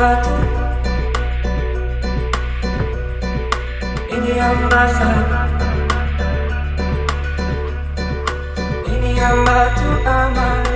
Indiato Ini in basah Ini in batu aman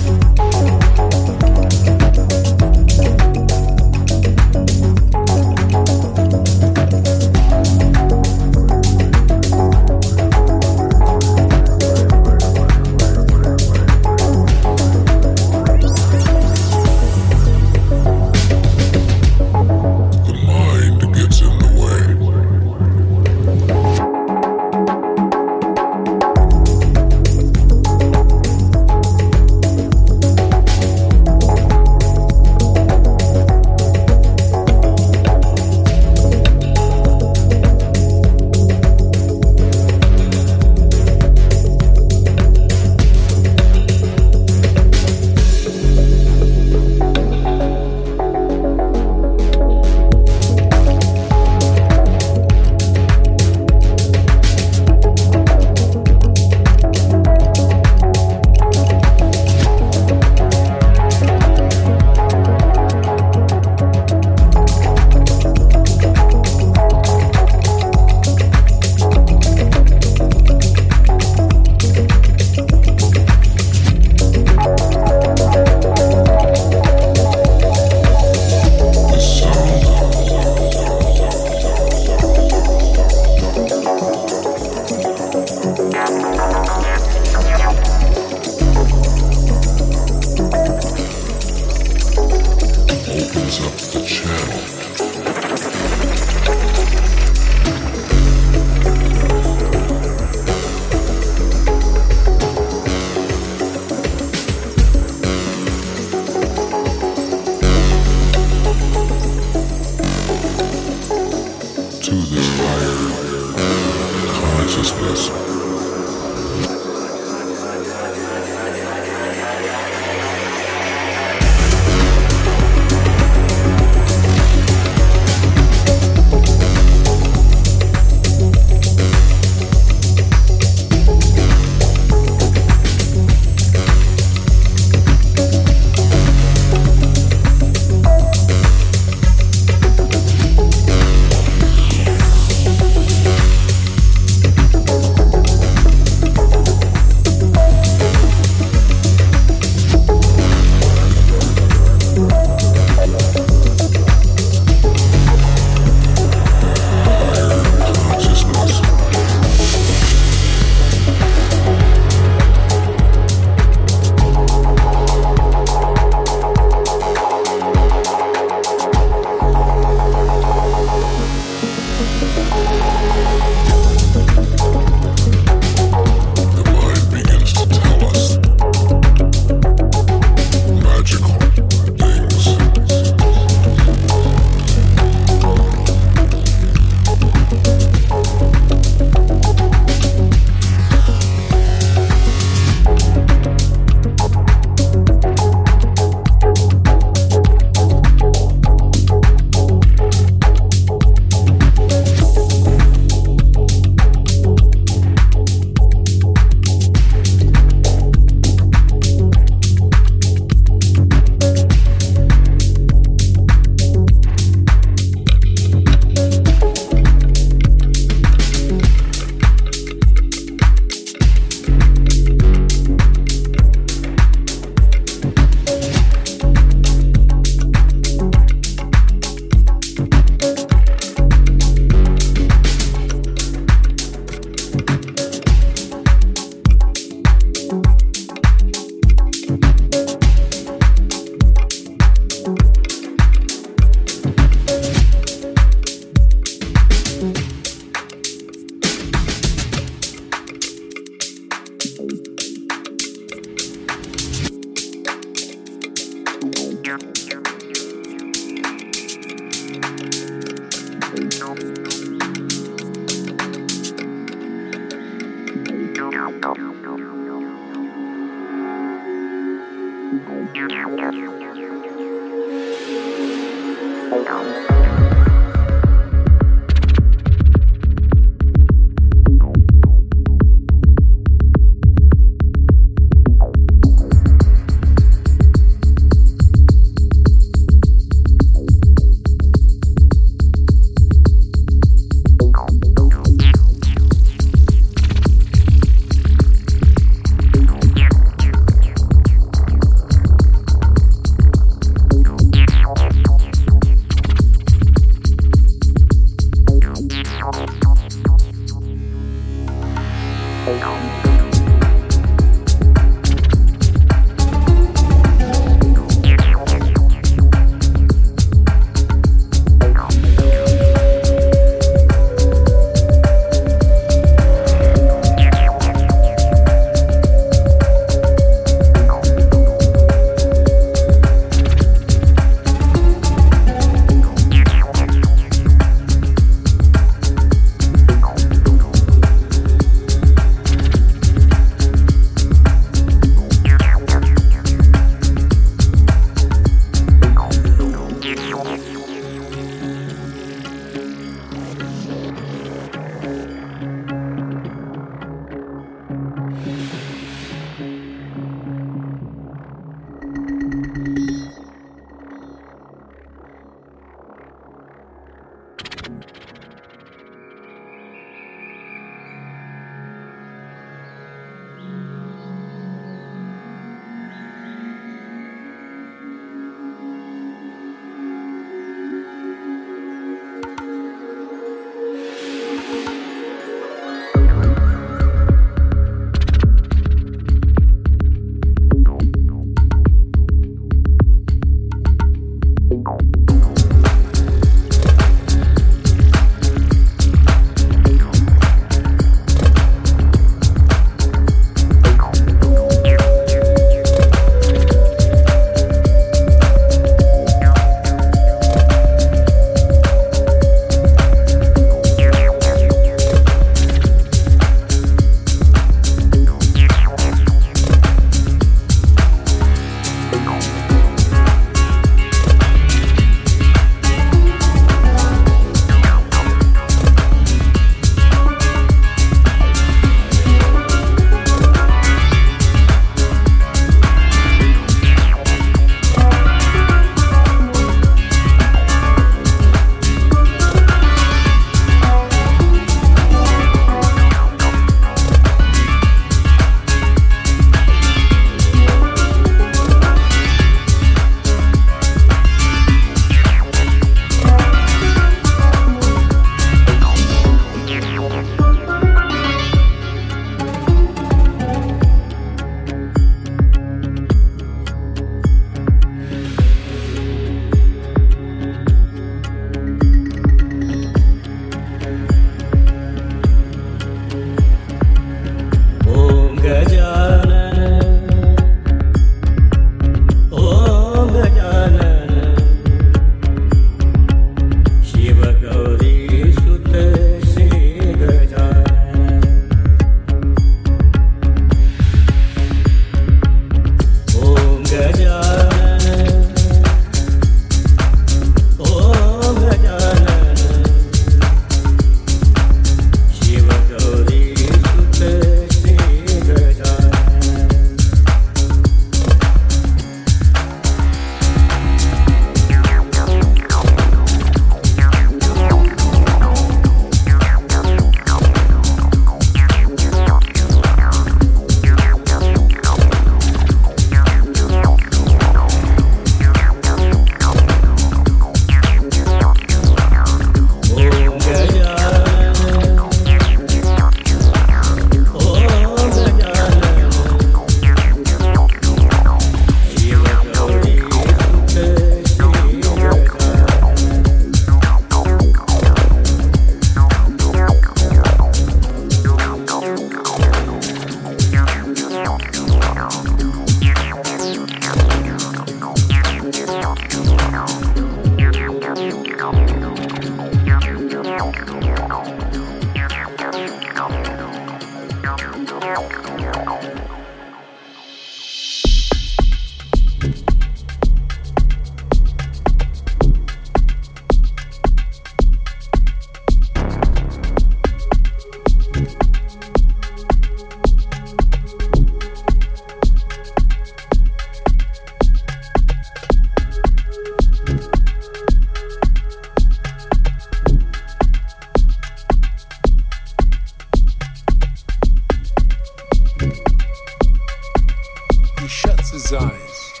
he shuts his eyes.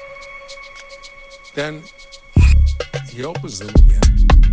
Then he opens them again.